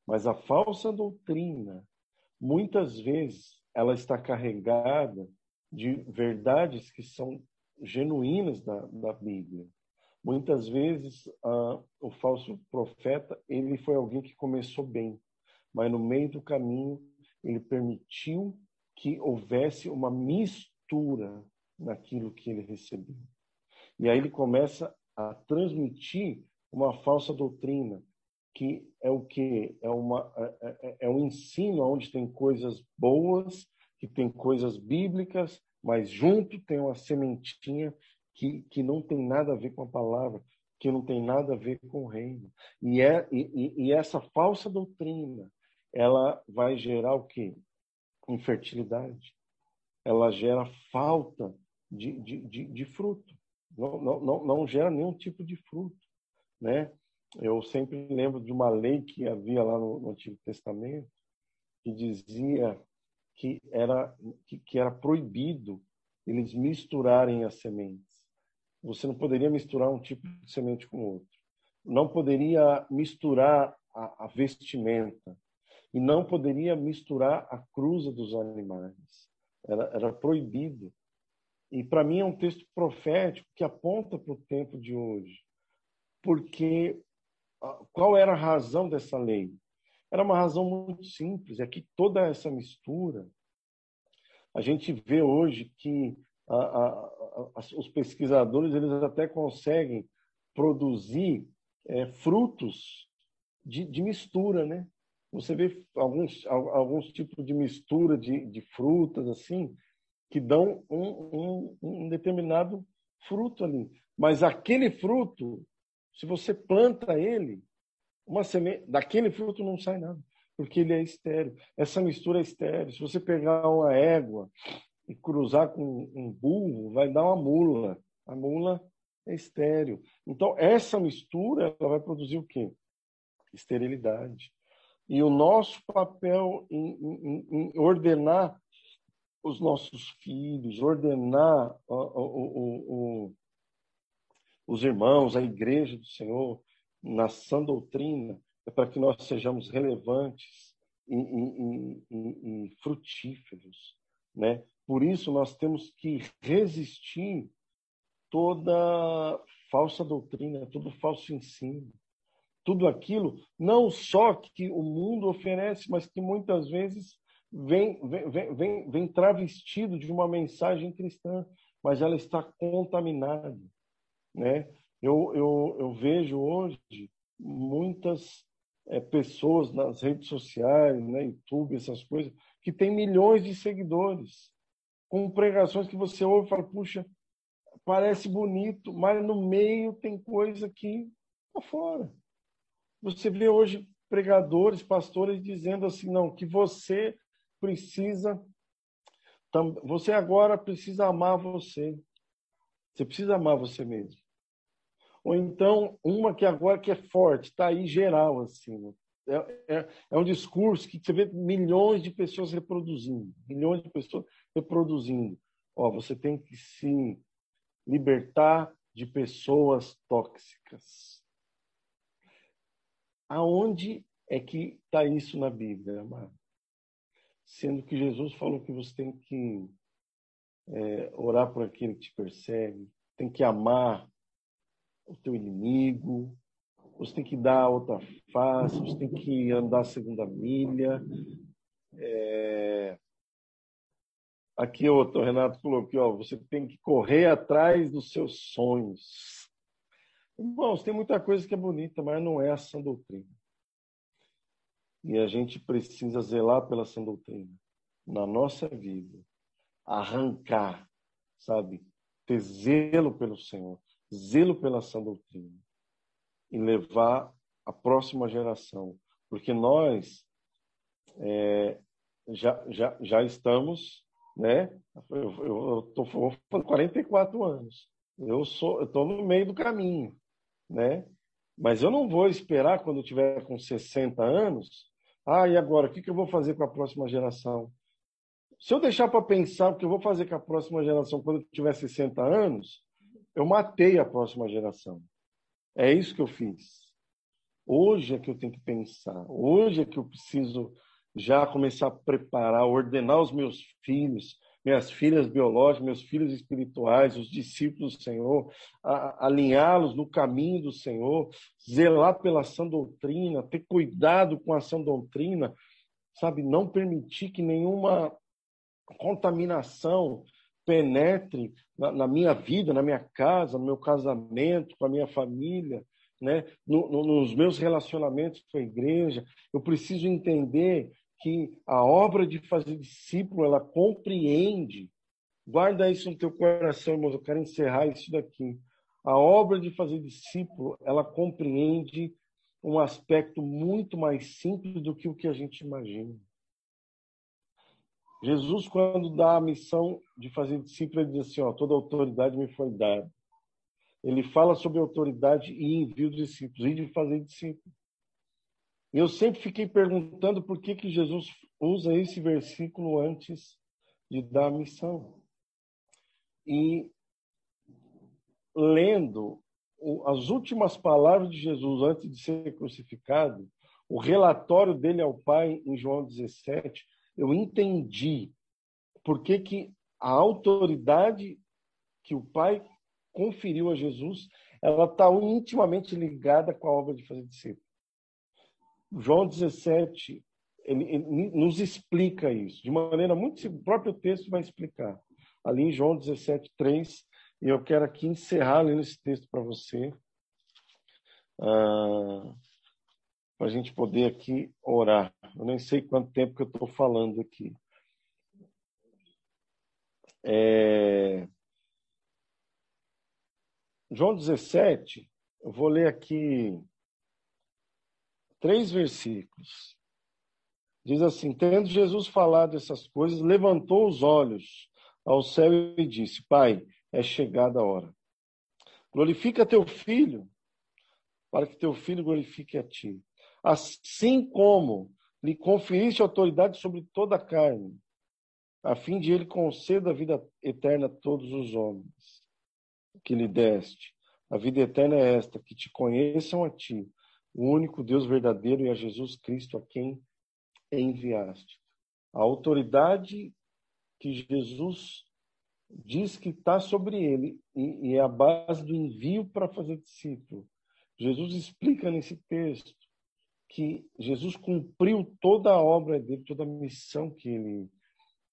Speaker 2: Mas a falsa doutrina, muitas vezes, ela está carregada de verdades que são genuínas da, da Bíblia. Muitas vezes, o falso profeta, ele foi alguém que começou bem, mas no meio do caminho, ele permitiu que houvesse uma mistura naquilo que ele recebeu. E aí ele começa a transmitir uma falsa doutrina, que é o que é uma é, é, é um ensino onde tem coisas boas, que tem coisas bíblicas, mas junto tem uma sementinha que, que não tem nada a ver com a palavra, que não tem nada a ver com o reino. E, é, e, e essa falsa doutrina, ela vai gerar o quê? Infertilidade. Ela gera falta de, de, de, de fruto. Não, não, não, gera nenhum tipo de fruto. Né? Eu sempre lembro de uma lei que havia lá no, no Antigo Testamento, que dizia que era, que, que era proibido eles misturarem as sementes. Você não poderia misturar um tipo de semente com outro. Não poderia misturar a, a vestimenta. E não poderia misturar a cruza dos animais. Era, era proibido. E para mim é um texto profético que aponta para o tempo de hoje. Porque qual era a razão dessa lei? Era uma razão muito simples, é que toda essa mistura, a gente vê hoje que a, a, a, os pesquisadores eles até conseguem produzir é, frutos de, de, mistura, né? Você vê alguns, alguns tipos de mistura de, de frutas assim que dão um, um, um determinado fruto ali. Mas aquele fruto, se você planta ele, uma semente, daquele fruto não sai nada, porque ele é estéreo. Essa mistura é estéreo. Se você pegar uma égua e cruzar com um burro, vai dar uma mula. A mula é estéreo. Então, essa mistura ela vai produzir o quê? Esterilidade. E o nosso papel em, em, em ordenar os nossos filhos, ordenar o, o, o, os irmãos, a igreja do Senhor, na sã doutrina, é para que nós sejamos relevantes e, e, e, e frutíferos. Né? Por isso, nós temos que resistir toda falsa doutrina, todo falso ensino, tudo aquilo, não só que o mundo oferece, mas que muitas vezes vem, vem, vem, vem travestido de uma mensagem cristã, mas ela está contaminada. Né? Eu, eu, eu vejo hoje muitas é, pessoas nas redes sociais, né, YouTube, essas coisas, que têm milhões de seguidores, com pregações que você ouve e fala, puxa, parece bonito, mas no meio tem coisa que está fora. Você vê hoje pregadores, pastores dizendo assim, não, que você precisa, você agora precisa amar você. Você precisa amar você mesmo. Ou então, uma que agora que é forte, está aí geral, assim. Né? É, é, é, um discurso que você vê milhões de pessoas reproduzindo, milhões de pessoas reproduzindo. Ó, você tem que se libertar de pessoas tóxicas. Aonde é que está isso na Bíblia, amado? Sendo que Jesus falou que você tem que é, orar por aquele que te persegue, tem que amar o teu inimigo, você tem que dar outra face, você tem que andar a segunda milha, é, Aqui o Renato colocou, ó, você tem que correr atrás dos seus sonhos. Irmãos, tem muita coisa que é bonita, mas não é a sã doutrina. E a gente precisa zelar pela sã doutrina na nossa vida, arrancar, sabe? Ter zelo pelo Senhor, zelo pela sã doutrina e levar a próxima geração, porque nós é, já, já, já estamos né? Eu estou falando 44 anos. Eu sou, eu estou no meio do caminho, né? Mas eu não vou esperar quando eu tiver com 60 anos. Ah, e agora o que, que eu vou fazer com a próxima geração? Se eu deixar para pensar o que eu vou fazer com a próxima geração quando eu tiver 60 anos, eu matei a próxima geração. É isso que eu fiz. Hoje é que eu tenho que pensar. Hoje é que eu preciso já começar a preparar, ordenar os meus filhos, minhas filhas biológicas, meus filhos espirituais, os discípulos do Senhor, alinhá-los no caminho do Senhor, zelar pela sã doutrina, ter cuidado com a sã doutrina, sabe, não permitir que nenhuma contaminação penetre na, na minha vida, na minha casa, no meu casamento, com a minha família, né? No, no, nos meus relacionamentos com a igreja. Eu preciso entender que a obra de fazer discípulo ela compreende Guarda isso no teu coração, irmãos. Eu quero encerrar isso daqui. A obra de fazer discípulo, ela compreende um aspecto muito mais simples do que o que a gente imagina. Jesus, quando dá a missão de fazer discípulo, ele diz assim: ó, toda autoridade me foi dada. Ele fala sobre autoridade e envio dos discípulos, e de fazer discípulo. Eu sempre fiquei perguntando por que, que Jesus usa esse versículo antes de dar a missão. E lendo as últimas palavras de Jesus antes de ser crucificado, o relatório dele ao Pai em João 17, eu entendi por que, que a autoridade que o Pai conferiu a Jesus, ela está intimamente ligada com a obra de fazer discípulo. João 17, ele, ele, nos explica isso, de maneira muito o próprio texto vai explicar. Ali em João 17, 3, e eu quero aqui encerrar lendo esse texto para você, ah, para a gente poder aqui orar. Eu nem sei quanto tempo que eu estou falando aqui. É... João 17, eu vou ler aqui três versículos. Diz assim: Tendo Jesus falado essas coisas, levantou os olhos ao céu e disse: Pai, é chegada a hora. Glorifica teu filho, para que teu filho glorifique a ti. Assim como lhe conferiste autoridade sobre toda a carne, a fim de ele conceda a vida eterna a todos os homens que lhe deste. A vida eterna é esta, que te conheçam a ti, o único Deus verdadeiro e a Jesus Cristo a quem enviaste. A autoridade que Jesus diz que está sobre ele e, e é a base do envio para fazer discípulo. Jesus explica nesse texto que Jesus cumpriu toda a obra dele, toda a missão que ele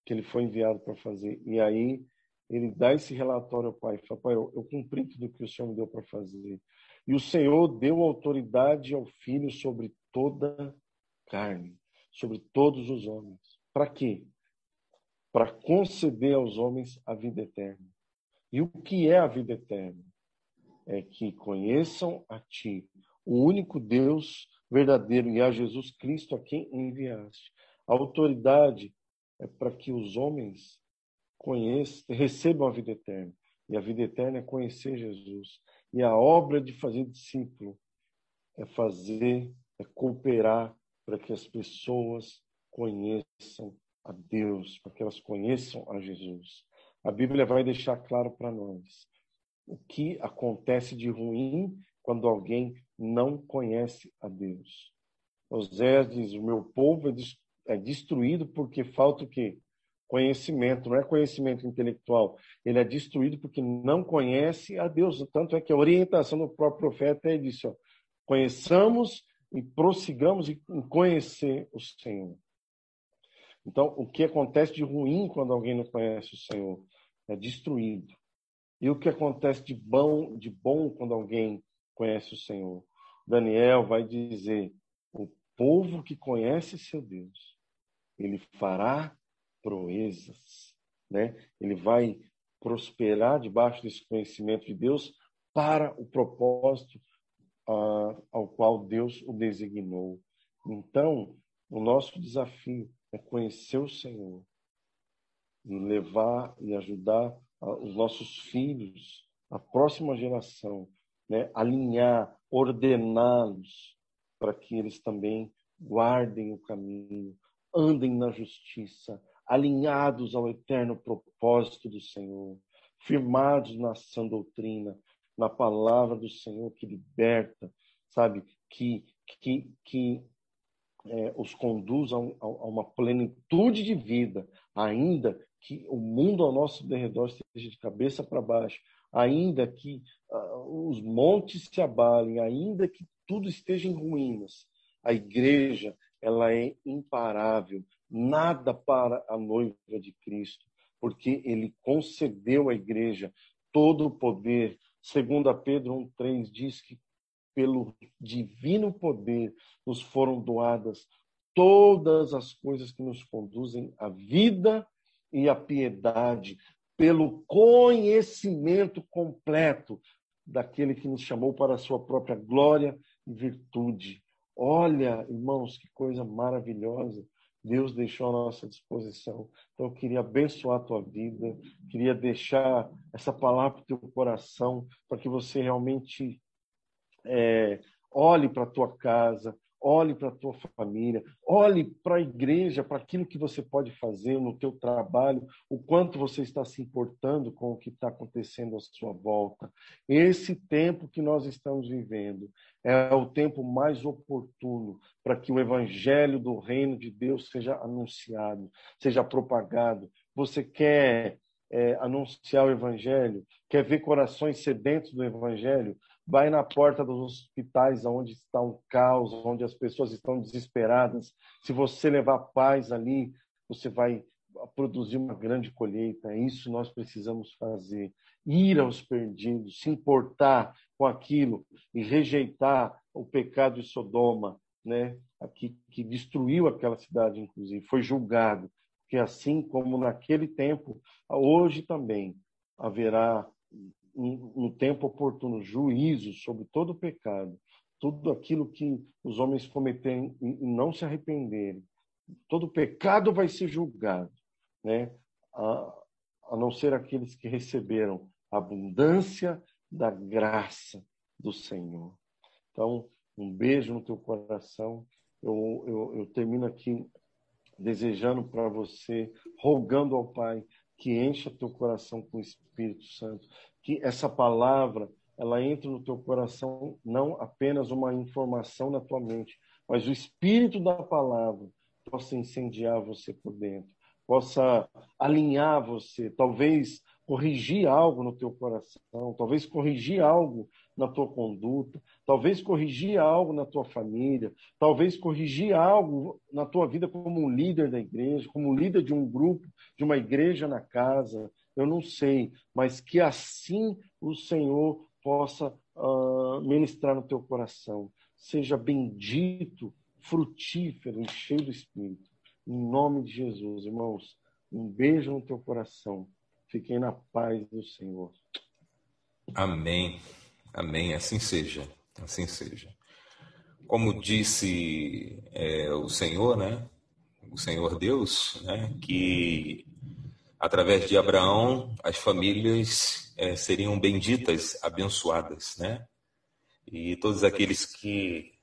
Speaker 2: que ele foi enviado para fazer. E aí ele dá esse relatório ao pai, fala, pai, eu, eu cumpri tudo que o Senhor me deu para fazer. E o Senhor deu autoridade ao Filho sobre toda carne, sobre todos os homens. Para quê? Para conceder aos homens a vida eterna. E o que é a vida eterna? É que conheçam a Ti, o único Deus verdadeiro, e a Jesus Cristo a quem enviaste. A autoridade é para que os homens conheçam, recebam a vida eterna. E a vida eterna é conhecer Jesus. E a obra de fazer discípulo é fazer, é cooperar para que as pessoas conheçam a Deus, para que elas conheçam a Jesus. A Bíblia vai deixar claro para nós o que acontece de ruim quando alguém não conhece a Deus. Oséias diz: O meu povo é, é destruído porque falta o quê? Conhecimento, não é conhecimento intelectual. Ele é destruído porque não conhece a Deus. Tanto é que a orientação do próprio profeta é disso: ó, conheçamos e prossigamos em conhecer o Senhor. Então, o que acontece de ruim quando alguém não conhece o Senhor é destruído. E o que acontece de bom, de bom quando alguém conhece o Senhor? Daniel vai dizer: o povo que conhece seu Deus, ele fará proezas, né? Ele vai prosperar debaixo desse conhecimento de Deus para o propósito uh, ao qual Deus o designou. Então, o nosso desafio é conhecer o Senhor levar e ajudar os nossos filhos, a próxima geração, né, alinhar, ordená-los para que eles também guardem o caminho, andem na justiça, alinhados ao eterno propósito do Senhor, firmados na sã doutrina, na palavra do Senhor que liberta, sabe, que, que, que é, os conduz a, um, a, uma plenitude de vida, ainda que o mundo ao nosso derredor esteja de cabeça para baixo, ainda que uh, os montes se abalem, ainda que tudo esteja em ruínas, a igreja ela é imparável, nada para a noiva de Cristo, porque ele concedeu à igreja todo o poder. Segundo Pedro 1:3 diz que pelo divino poder nos foram doadas todas as coisas que nos conduzem à vida e à piedade pelo conhecimento completo daquele que nos chamou para a sua própria glória e virtude. Olha, irmãos, que coisa maravilhosa Deus deixou à nossa disposição. Então, eu queria abençoar a tua vida, queria deixar essa palavra para o teu coração, para que você realmente é, olhe para a tua casa, olhe para a tua família, olhe para a igreja, para aquilo que você pode fazer no teu trabalho, o quanto você está se importando com o que está acontecendo à sua volta. Esse tempo que nós estamos vivendo é o tempo mais oportuno para que o evangelho do reino de Deus seja anunciado, seja propagado. Você quer é, anunciar o evangelho, quer ver corações sedentos do evangelho, vai na porta dos hospitais onde está um caos, onde as pessoas estão desesperadas. Se você levar paz ali, você vai produzir uma grande colheita. É isso nós precisamos fazer. Ir aos perdidos, se importar com aquilo e rejeitar o pecado de Sodoma, né? Aqui que destruiu aquela cidade inclusive, foi julgado, que assim como naquele tempo, hoje também haverá no tempo oportuno, juízo sobre todo o pecado, tudo aquilo que os homens cometerem e não se arrependerem, todo pecado vai ser julgado, né? A, a não ser aqueles que receberam a abundância da graça do Senhor. Então, um beijo no teu coração. Eu, eu, eu termino aqui desejando para você, rogando ao Pai que encha teu coração com o Espírito Santo, que essa palavra ela entre no teu coração não apenas uma informação na tua mente, mas o espírito da palavra possa incendiar você por dentro, possa alinhar você, talvez corrigir algo no teu coração, talvez corrigir algo na tua conduta, talvez corrigir algo na tua família, talvez corrigir algo na tua vida como um líder da igreja, como líder de um grupo, de uma igreja na casa, eu não sei, mas que assim o Senhor possa uh, ministrar no teu coração. Seja bendito, frutífero cheio do Espírito. Em nome de Jesus, irmãos, um beijo no teu coração. Fiquem na paz do Senhor.
Speaker 3: Amém. Amém. Assim seja. Assim seja. Como disse é, o Senhor, né? O Senhor Deus, né? Que através de Abraão, as famílias é, seriam benditas, abençoadas, né? E todos aqueles que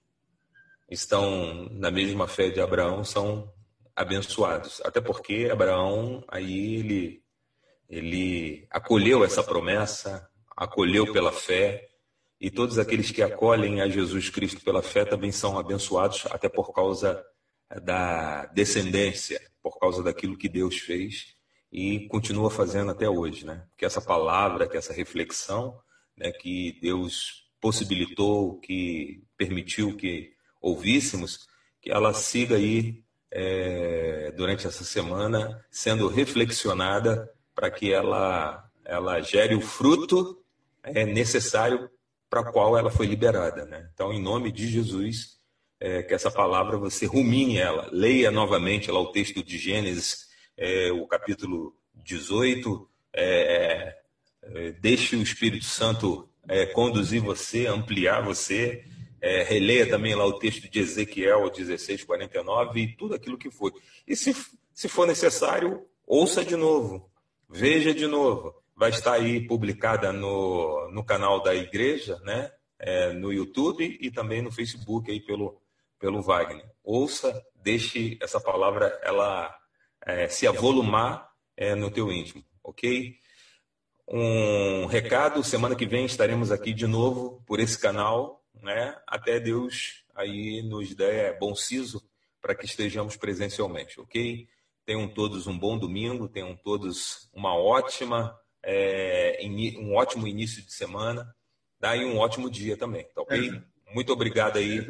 Speaker 3: estão na mesma fé de Abraão são abençoados. Até porque Abraão aí ele ele acolheu essa promessa, acolheu pela fé, e todos aqueles que acolhem a Jesus Cristo pela fé também são abençoados, até por causa da descendência, por causa daquilo que Deus fez e continua fazendo até hoje, né? Que essa palavra, que essa reflexão, né, que Deus possibilitou, que permitiu que ouvíssemos, que ela siga aí é, durante essa semana sendo reflexionada para que ela ela gere o fruto é, necessário para qual ela foi liberada, né? Então, em nome de Jesus, é, que essa palavra você rumine ela, leia novamente lá o texto de Gênesis é, o capítulo 18, é, é, deixe o Espírito Santo é, conduzir você, ampliar você, é, releia também lá o texto de Ezequiel 16, 49 e tudo aquilo que foi. E se, se for necessário, ouça de novo, veja de novo. Vai estar aí publicada no, no canal da igreja, né? É, no YouTube e também no Facebook aí pelo, pelo Wagner. Ouça, deixe essa palavra ela é, se avolumar é, no teu íntimo, ok? Um recado, semana que vem estaremos aqui de novo por esse canal, né? Até Deus aí nos der bom siso para que estejamos presencialmente, ok? Tenham todos um bom domingo, tenham todos uma ótima, é, um ótimo início de semana, daí um ótimo dia também, tá ok? Muito obrigado aí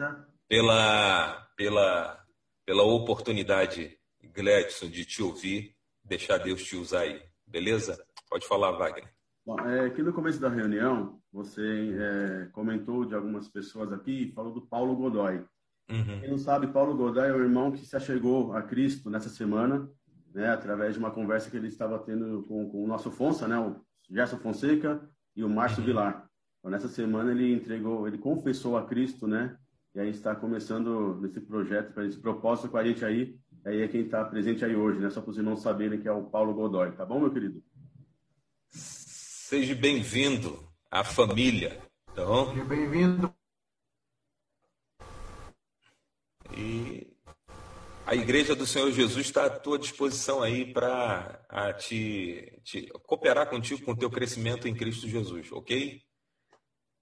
Speaker 3: pela, pela, pela oportunidade Gledson, de te ouvir, deixar Deus te usar aí. Beleza? Pode falar, Wagner.
Speaker 4: Bom, é, aqui no começo da reunião, você é, comentou de algumas pessoas aqui, falou do Paulo Godoy. Uhum. Quem não sabe, Paulo Godoy é o irmão que se achegou a Cristo nessa semana. né, através de uma conversa que ele estava tendo com, com o nosso Fonsa, né, o Gerson Fonseca e o Márcio uhum. Vilar. Então, nessa semana ele entregou, ele confessou a Cristo, né? E aí está começando nesse projeto, para esse propósito com a gente aí. E aí é quem está presente aí hoje, né? Só para os irmãos saberem que é o Paulo Godoy, tá bom, meu querido?
Speaker 3: Seja bem-vindo à família. Então,
Speaker 5: Seja bem-vindo.
Speaker 3: E a Igreja do Senhor Jesus está à tua disposição aí para te, te cooperar contigo com o teu crescimento em Cristo Jesus, ok?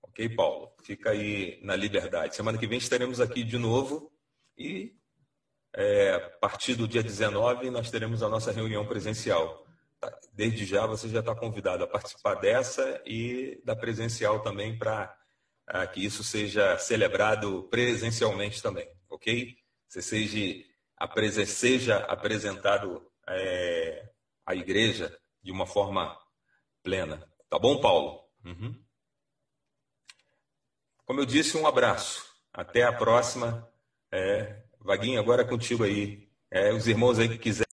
Speaker 3: Ok, Paulo? Fica aí na liberdade. Semana que vem estaremos aqui de novo e é, a partir do dia 19 nós teremos a nossa reunião presencial. Tá, desde já você já está convidado a participar dessa e da presencial também para que isso seja celebrado presencialmente também, ok? Você seja seja apresentado é, à igreja de uma forma plena. Tá bom, Paulo? Uhum. Como eu disse, um abraço. Até a próxima. É, Vaguinho, agora é contigo aí. É, os irmãos aí que quiserem.